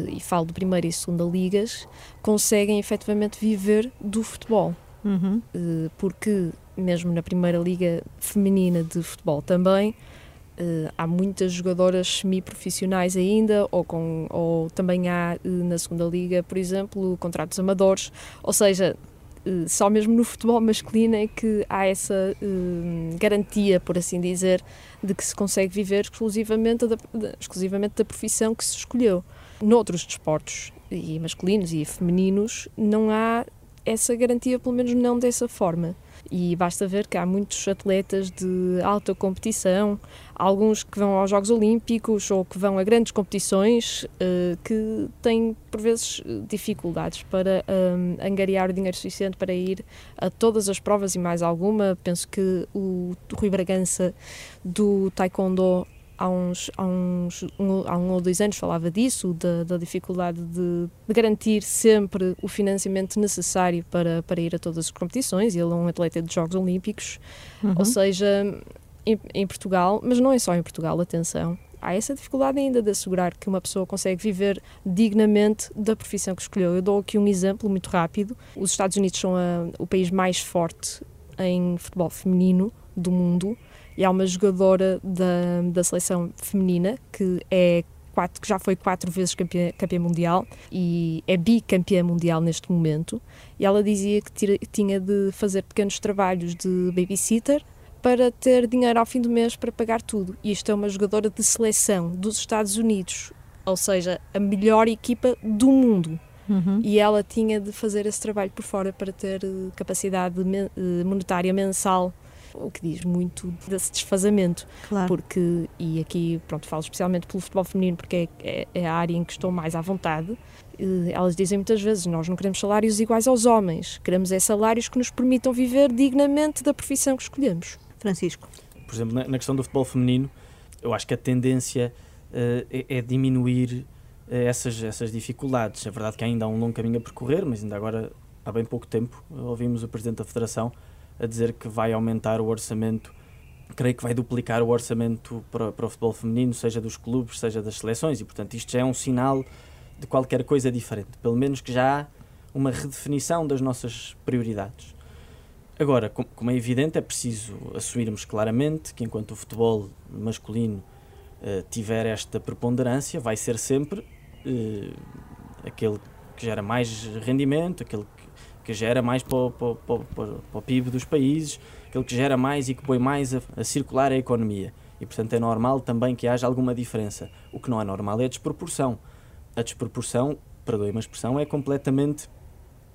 e falo de primeira e segunda ligas, conseguem efetivamente viver do futebol. Uhum. Uh, porque mesmo na primeira liga feminina de futebol também, Uh, há muitas jogadoras semi-profissionais ainda, ou, com, ou também há uh, na segunda liga, por exemplo, contratos amadores, ou seja, uh, só mesmo no futebol masculino é que há essa garantia, por assim dizer, de que se consegue viver exclusivamente da, exclusivamente da profissão que se escolheu. Noutros desportos, e masculinos e femininos, não há essa garantia, pelo menos não dessa forma. E basta ver que há muitos atletas de alta competição, alguns que vão aos Jogos Olímpicos ou que vão a grandes competições, uh, que têm por vezes dificuldades para um, angariar o dinheiro suficiente para ir a todas as provas e mais alguma. Penso que o Rui Bragança do Taekwondo há uns, há uns um, há um ou dois anos falava disso, da, da dificuldade de, de, garantir sempre o financiamento necessário para, para ir a todas as competições. Ele é um atleta de Jogos Olímpicos, uhum. ou seja, em, em, Portugal, mas não é só em Portugal, atenção. Há essa dificuldade ainda de assegurar que uma pessoa consegue viver dignamente da profissão que escolheu. Eu dou aqui um exemplo muito rápido. Os Estados Unidos são a, o país mais forte em futebol feminino do mundo e há uma jogadora da, da seleção feminina que é quatro, que já foi quatro vezes campeã, campeã mundial e é bicampeã mundial neste momento. E ela dizia que tira, tinha de fazer pequenos trabalhos de babysitter para ter dinheiro ao fim do mês para pagar tudo. E isto é uma jogadora de seleção dos Estados Unidos, ou seja, a melhor equipa do mundo. Uhum. E ela tinha de fazer esse trabalho por fora para ter eh, capacidade eh, monetária mensal o que diz muito desse desfazamento. Claro. Porque, e aqui, pronto, falo especialmente pelo futebol feminino, porque é, é, é a área em que estou mais à vontade. Elas dizem muitas vezes: nós não queremos salários iguais aos homens, queremos é salários que nos permitam viver dignamente da profissão que escolhemos. Francisco. Por exemplo, na, na questão do futebol feminino, eu acho que a tendência uh, é, é, diminuir uh, essas, essas dificuldades. É verdade que ainda há um longo caminho a percorrer, mas ainda agora, há bem pouco tempo, ouvimos o Presidente da Federação a dizer que vai aumentar o orçamento, creio que vai duplicar o orçamento para, para o futebol feminino, seja dos clubes, seja das seleções, e portanto isto já é um sinal de qualquer coisa diferente, pelo menos que já há uma redefinição das nossas prioridades. Agora, como é evidente, é preciso assumirmos claramente que enquanto o futebol masculino uh, tiver esta preponderância, vai ser sempre uh, aquele que gera mais rendimento, aquele que gera mais para o, para, para, para, o PIB dos países, aquele que gera mais e que põe mais a, a circular a economia. E, portanto, é normal também que haja alguma diferença. O que não é normal é a desproporção. A desproporção, perdoe uma expressão, é completamente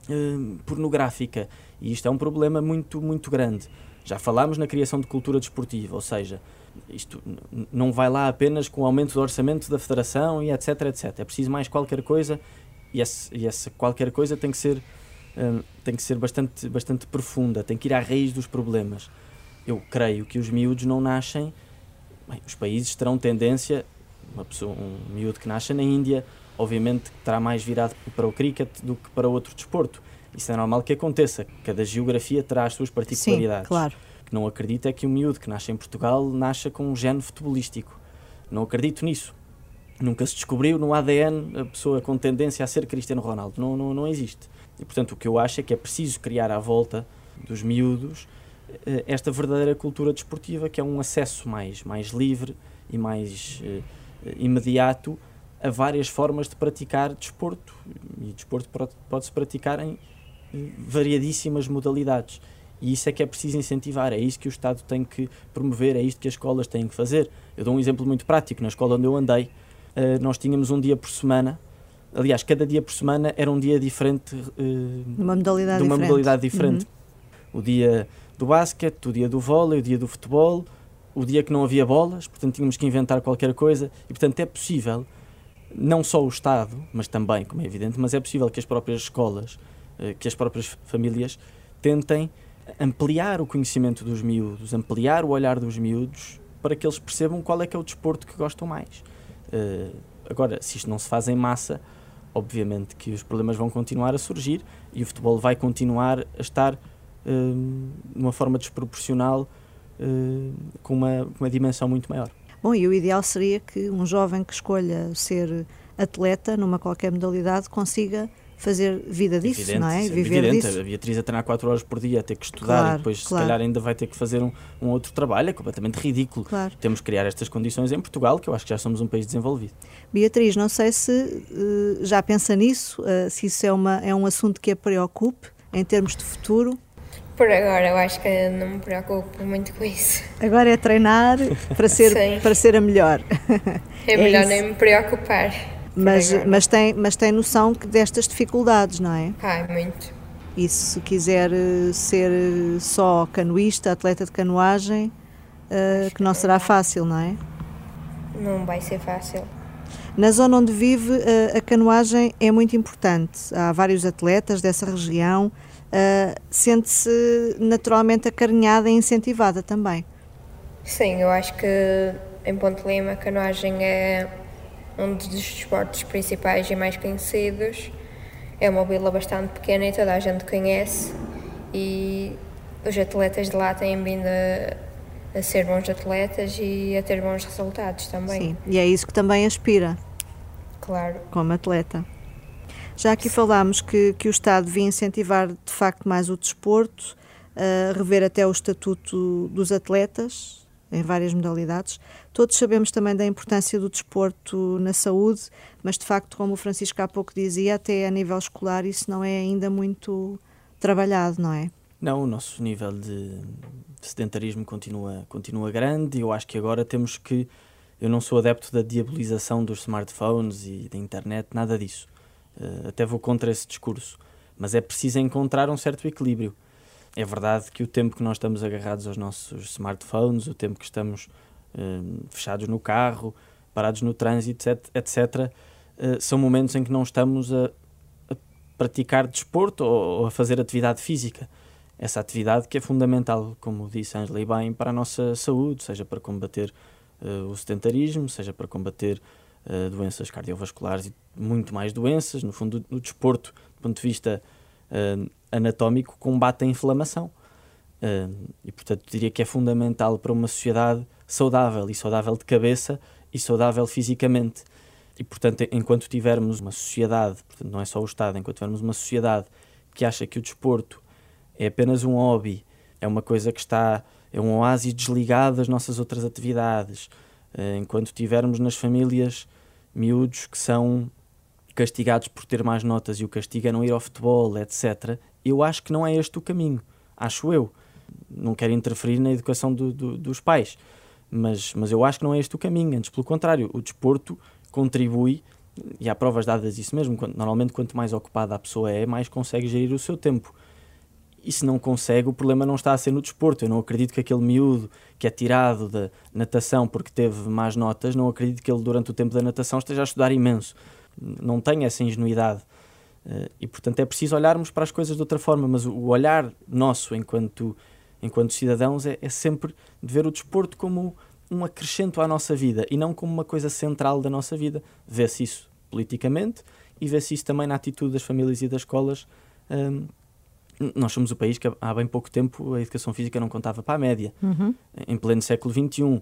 uh, pornográfica. E isto é um problema muito, muito grande. Já falámos na criação de cultura desportiva, ou seja, isto não vai lá apenas com o aumento do orçamento da federação e etc, etc. É preciso mais qualquer coisa e essa, e essa qualquer coisa tem que ser Hum, tem que ser bastante, bastante profunda, tem que ir à raiz dos problemas. Eu creio que os miúdos não nascem. Bem, os países terão tendência, uma pessoa, um miúdo que nasce na Índia, obviamente terá mais virado para o cricket do que para outro desporto. Isso é normal que aconteça. Cada geografia terá as suas particularidades. Sim, claro. O que não acredito é que um miúdo que nasce em Portugal nasça com um gene futebolístico. Não acredito nisso. Nunca se descobriu no ADN a pessoa com tendência a ser Cristiano Ronaldo. Não, não, não existe. E, portanto, o que eu acho é que é preciso criar à volta dos miúdos eh, esta verdadeira cultura desportiva, que é um acesso mais, mais livre e mais eh, imediato a várias formas de praticar desporto. E desporto pode-se praticar em variadíssimas modalidades. E isso é que é preciso incentivar, é isso que o Estado tem que promover, é isto que as escolas têm que fazer. Eu dou um exemplo muito prático. Na escola onde eu andei, eh, nós tínhamos um dia por semana, aliás, cada dia por semana era um dia diferente. Uma modalidade de uma diferente. modalidade diferente. Uhum. O dia do basquete, o dia do vôlei, o dia do futebol, o dia que não havia bolas, portanto tínhamos que inventar qualquer coisa. E, portanto, é possível, não só o Estado, mas também, como é evidente, mas é possível que as próprias escolas, eh, que as próprias famílias tentem ampliar o conhecimento dos miúdos, ampliar o olhar dos miúdos para que eles percebam qual é que é o desporto que gostam mais. Uh, agora, se isto não se faz em massa, obviamente que os problemas vão continuar a surgir e o futebol vai continuar a estar uh, de uma forma desproporcional uh, com uma, uma dimensão muito maior. Bom, e o ideal seria que um jovem que escolha ser atleta numa qualquer modalidade consiga fazer vida disso, evidente, não é? é Viver evidente. disso. A Beatriz a treinar 4 horas por dia, a ter que estudar claro, e depois claro. se calhar ainda vai ter que fazer um, um outro trabalho, é completamente ridículo. Claro. Temos que criar estas condições em Portugal, que eu acho que já somos um país desenvolvido. Beatriz, não sei se uh, já pensa nisso, uh, se isso é, uma, é um assunto que a preocupe em termos de futuro. Por agora, eu acho que não me preocupo muito com isso. Agora é treinar para ser, para ser a melhor. É melhor é nem me preocupar. Mas, mas, tem, mas tem noção destas dificuldades, não é? Ah, muito. E se quiser ser só canoísta, atleta de canoagem, uh, que não será fácil, não é? Não vai ser fácil. Na zona onde vive, uh, a canoagem é muito importante. Há vários atletas dessa região. Uh, Sente-se naturalmente acarinhada e incentivada também. Sim, eu acho que em Ponte Lima a canoagem é um dos desportos principais e mais conhecidos. É uma vila bastante pequena e toda a gente conhece e os atletas de lá têm vindo a, a ser bons atletas e a ter bons resultados também. Sim, e é isso que também aspira. Claro. Como atleta. Já aqui falámos que, que o Estado devia incentivar de facto mais o desporto, uh, rever até o estatuto dos atletas, em várias modalidades. Todos sabemos também da importância do desporto na saúde, mas de facto, como o Francisco há pouco dizia, até a nível escolar isso não é ainda muito trabalhado, não é? Não, o nosso nível de, de sedentarismo continua, continua grande e eu acho que agora temos que. Eu não sou adepto da diabolização dos smartphones e da internet, nada disso. Uh, até vou contra esse discurso. Mas é preciso encontrar um certo equilíbrio. É verdade que o tempo que nós estamos agarrados aos nossos smartphones, o tempo que estamos uh, fechados no carro, parados no trânsito, etc.. Uh, são momentos em que não estamos a, a praticar desporto ou, ou, a fazer atividade física. Essa atividade que é fundamental, como disse Angela e bem, para a nossa saúde, seja para combater uh, o sedentarismo, seja para combater doenças cardiovasculares e muito mais doenças. No fundo, o desporto, do ponto de vista anatómico combate a inflamação. Uh, e, portanto, diria que é fundamental para uma sociedade saudável, e saudável de cabeça e saudável fisicamente. E, portanto, enquanto tivermos uma sociedade, portanto, não é só o Estado, enquanto tivermos uma sociedade que acha que o desporto é apenas um hobby, é uma coisa que está, é um oásis desligado das nossas outras atividades, uh, enquanto tivermos nas famílias miúdos que são castigados por ter mais notas e o castigo é não ir ao futebol, etc., eu acho que não é este o caminho. Acho eu. Não quero interferir na educação do, do, dos pais, mas, mas eu acho que não é este o caminho. Antes, pelo contrário, o desporto contribui, e há provas dadas disso mesmo. Normalmente, quanto mais ocupada a pessoa é, mais consegue gerir o seu tempo. E se não consegue, o problema não está a ser no desporto. Eu não acredito que aquele miúdo que é tirado da natação porque teve más notas, não acredito que ele, durante o tempo da natação, esteja a estudar imenso. Não tenho essa ingenuidade. Uh, e portanto é preciso olharmos para as coisas de outra forma, mas o olhar nosso enquanto, enquanto cidadãos é, é sempre de ver o desporto como um acrescento à nossa vida e não como uma coisa central da nossa vida. Vê-se isso politicamente e vê-se isso também na atitude das famílias e das escolas. Um, nós somos o país que há bem pouco tempo a educação física não contava para a média. Uhum. Em pleno século XXI.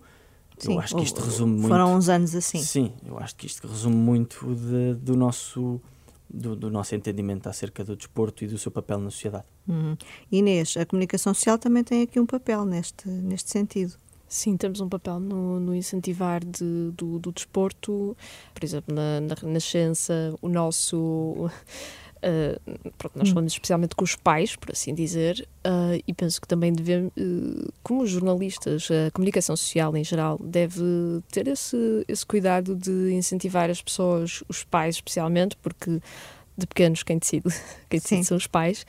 Sim, eu acho que isto resume foram muito. uns anos assim. Sim, eu acho que isto resume muito de, do nosso do, do, nosso entendimento acerca do desporto e do seu papel na sociedade. Uhum. Inês, a comunicação social também tem aqui um papel neste, neste sentido. Sim, temos um papel no, no incentivar de, do, do desporto, por exemplo, na, na Renascença, o nosso Uh, pronto, nós hum. falamos especialmente com os pais, por assim dizer, uh, e penso que também devemos, uh, como jornalistas, a comunicação social em geral deve ter esse, esse cuidado de incentivar as pessoas, os pais especialmente, porque de pequenos quem decide, quem decide são os pais,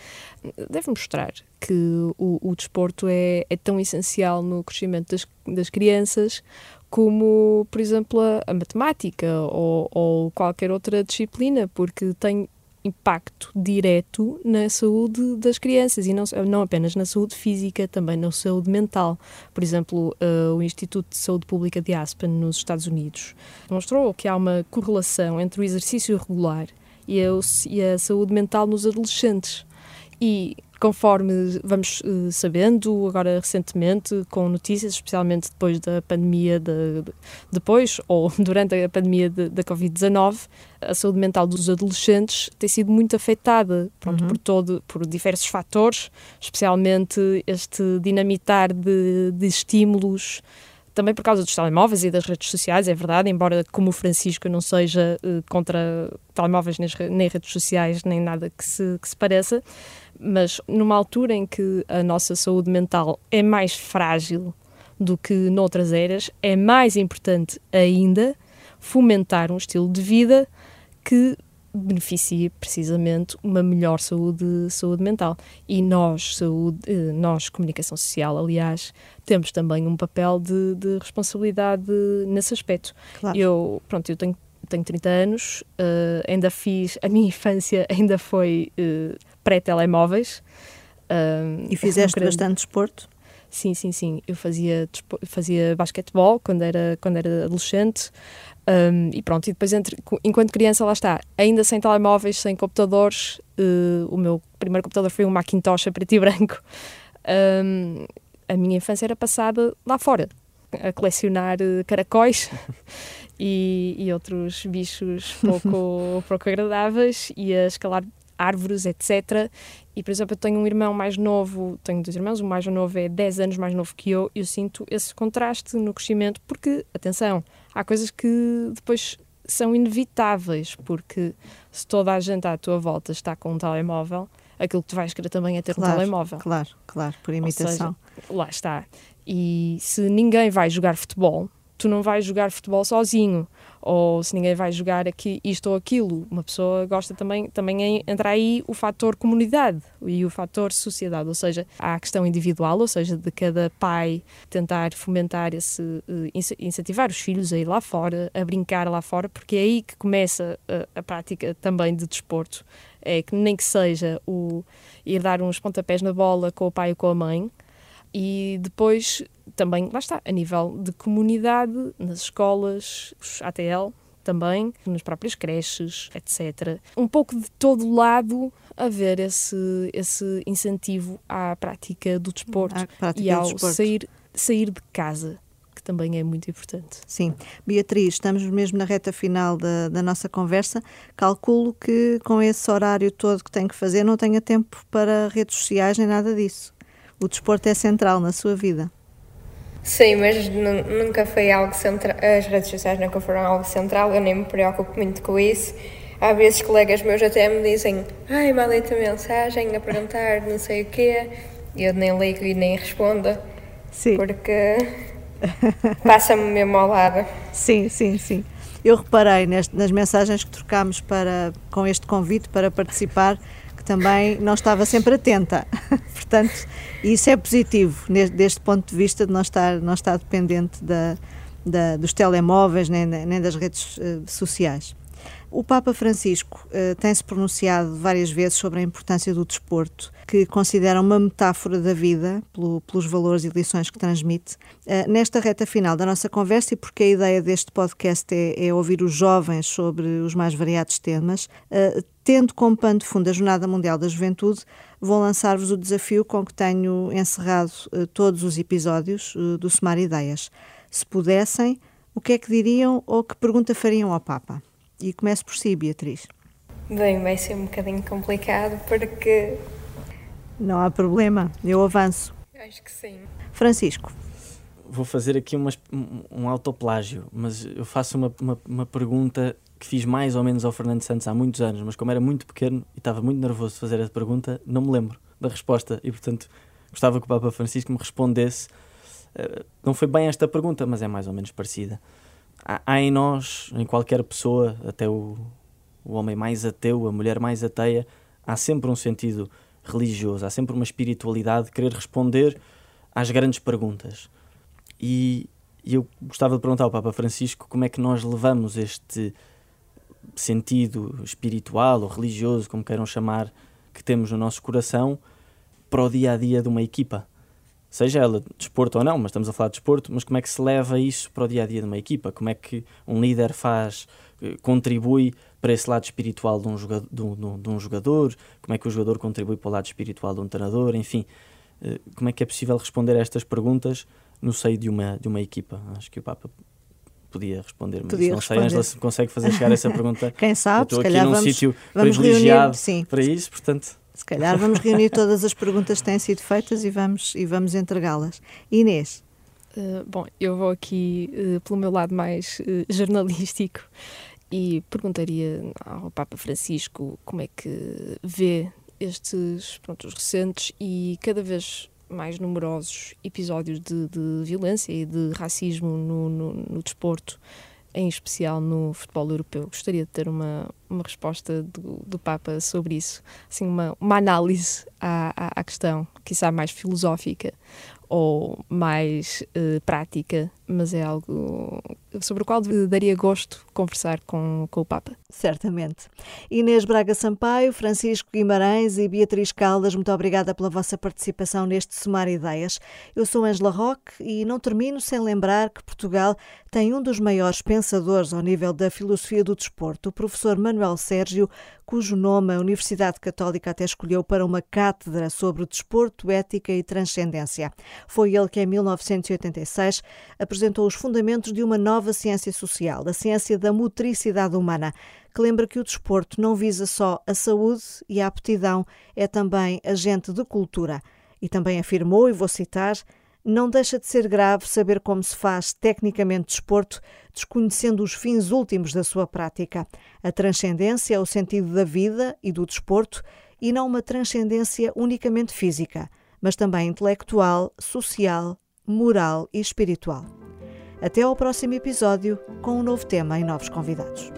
deve mostrar que o, o desporto é, é tão essencial no crescimento das, das crianças como, por exemplo, a, a matemática ou, ou qualquer outra disciplina, porque tem impacto direto na saúde das crianças e não, não apenas na saúde física, também na saúde mental. Por exemplo, uh, o Instituto de Saúde Pública de Aspen, nos Estados Unidos, mostrou que há uma correlação entre o exercício regular e a, e a saúde mental nos adolescentes. E conforme vamos uh, sabendo, agora recentemente, com notícias, especialmente depois da pandemia, de, de, depois ou durante a pandemia da Covid-19, a saúde mental dos adolescentes tem sido muito afetada pronto, uhum. por, todo, por diversos fatores, especialmente este dinamitar de, de estímulos também por causa dos telemóveis e das redes sociais, é verdade, embora como o Francisco não seja uh, contra telemóveis nem, nem, redes sociais, nem nada que se, que se pareça, mas numa altura em que a nossa saúde mental é mais frágil do que noutras eras, é mais importante ainda fomentar um estilo de vida que beneficie precisamente uma melhor saúde, saúde mental. E nós, saúde, eh, nós, comunicação social, aliás, temos também um papel de, de responsabilidade nesse aspecto. Claro. Eu, pronto, eu tenho, tenho 30 anos, uh, ainda fiz, a minha infância ainda foi uh, pré-telemóveis. Uh, e fizeste grande... bastante desporto? Sim, sim, sim. Eu fazia, fazia basquetebol quando era, quando era adolescente. Um, e pronto, e depois, entre, enquanto criança, lá está, ainda sem telemóveis, sem computadores, uh, o meu primeiro computador foi um Macintosh a preto e branco. Um, a minha infância era passada lá fora, a colecionar uh, caracóis e, e, outros bichos pouco, pouco agradáveis e a escalar árvores, etc. E, por exemplo, eu tenho um irmão mais novo, tenho dois irmãos, o mais novo é 10 anos mais novo que eu, e eu sinto esse contraste no crescimento, porque, atenção, há coisas que depois são inevitáveis, porque se toda a gente à tua volta está com um telemóvel, aquilo que tu vais querer também é ter claro, um telemóvel. Claro, claro, por imitação. Seja, lá está. E se ninguém vai jogar futebol, tu não vais jogar futebol sozinho ou se ninguém vai jogar aqui isto ou aquilo. Uma pessoa gosta também, também entra aí o fator comunidade e o fator sociedade, ou seja, há a questão individual, ou seja, de cada pai tentar fomentar esse, uh, incentivar os filhos a ir lá fora, a brincar lá fora, porque é aí que começa a, a prática também de desporto. É que nem que seja o ir dar uns pontapés na bola com o pai ou com a mãe, e depois também, lá está, a nível de comunidade, nas escolas, ATL também, nas próprias creches, etc. Um pouco de todo lado haver esse, esse incentivo à prática do desporto prática e ao desporto. Sair, sair de casa que também é muito importante. Sim. Beatriz, estamos mesmo na reta final da, da, nossa conversa. Calculo que com esse horário todo que tem que fazer não tenha tempo para redes sociais nem nada disso. O desporto é central na sua vida. Sim, mas nunca foi algo central. As redes sociais nunca foram algo central, eu nem me preocupo muito com isso. Há vezes colegas meus até me dizem: Ai, mandei-te mensagem a perguntar não sei o quê, e eu nem ligo e nem respondo. Sim. Porque passa-me mesmo ao lado. Sim, sim, sim. Eu reparei neste, nas mensagens que trocámos para, com este convite para participar que também não estava sempre atenta. Portanto, isso é positivo, deste ponto de vista de não estar, não estar dependente da, da dos telemóveis nem, nem das redes uh, sociais. O Papa Francisco uh, tem-se pronunciado várias vezes sobre a importância do desporto, que considera uma metáfora da vida, pelo, pelos valores e lições que transmite. Uh, nesta reta final da nossa conversa, e porque a ideia deste podcast é, é ouvir os jovens sobre os mais variados temas, uh, tendo como pano de fundo a Jornada Mundial da Juventude, vou lançar-vos o desafio com que tenho encerrado todos os episódios do Somar Ideias. Se pudessem, o que é que diriam ou que pergunta fariam ao Papa? E começo por si, Beatriz. Bem, vai ser um bocadinho complicado porque. Não há problema, eu avanço. Acho que sim. Francisco. Vou fazer aqui uma, um autoplágio, mas eu faço uma, uma, uma, pergunta que fiz mais ou menos ao Fernando Santos há muitos anos, mas como era muito pequeno e estava muito nervoso de fazer a pergunta, não me lembro da resposta e, portanto, gostava que o Papa Francisco me respondesse. Eh, não foi bem esta pergunta, mas é mais ou menos parecida. Há, há em nós, em qualquer pessoa, até o, o homem mais ateu, a mulher mais ateia, há sempre um sentido religioso, há sempre uma espiritualidade de querer responder às grandes perguntas. E, e eu gostava de perguntar ao Papa Francisco como é que nós levamos este sentido espiritual ou religioso, como queiram chamar, que temos no nosso coração para o dia a dia de uma equipa. Seja ela de desporto ou não, mas estamos a falar de desporto, mas como é que se leva isso para o dia a dia de uma equipa? Como é que um líder faz, eh, contribui para esse lado espiritual de um, jogador, de, um, de um, jogador, como é que o jogador contribui para o lado espiritual de um treinador, enfim, eh, como é que é possível responder a estas perguntas no seio de uma, de uma equipa? Acho que o Papa podia responder, mas podia não responder. sei, Angela, se consegue fazer chegar essa pergunta. Quem sabe, estou aqui num vamos, sítio privilegiado reunir, para isso, portanto... Se calhar vamos reunir todas as perguntas que têm sido feitas e vamos, e vamos entregá-las. Inês. Uh, bom, eu vou aqui uh, pelo meu lado mais uh, jornalístico e perguntaria ao Papa Francisco como é que vê estes pronto, os recentes e cada vez mais numerosos episódios de, de violência e de racismo no, no, no, desporto, em especial no futebol europeu. Gostaria de ter uma, uma resposta do, do Papa sobre isso, assim, uma, uma análise à, à, à questão, quizá mais filosófica ou mais uh, prática, mas é algo sobre o qual daria gosto conversar com, com o Papa. Certamente. Inês Braga Sampaio, Francisco Guimarães e Beatriz Caldas, muito obrigada pela vossa participação neste Somar Ideias. Eu sou Angela Roque e não termino sem lembrar que Portugal tem um dos maiores pensadores ao nível da filosofia do desporto, o professor Manuel Sérgio, cujo nome a Universidade Católica até escolheu para uma cátedra sobre desporto, ética e transcendência. Foi ele que, em 1986, apresentou os fundamentos de uma nova ciência social, a ciência da motricidade humana, que lembra que o desporto não visa só a saúde e a aptidão, é também agente de cultura. E também afirmou, e vou citar, não deixa de ser grave saber como se faz tecnicamente desporto, desconhecendo os fins últimos da sua prática. A transcendência é o sentido da vida e do desporto, e não uma transcendência unicamente física, mas também intelectual, social, moral e espiritual. Até ao próximo episódio, com um novo tema e novos convidados.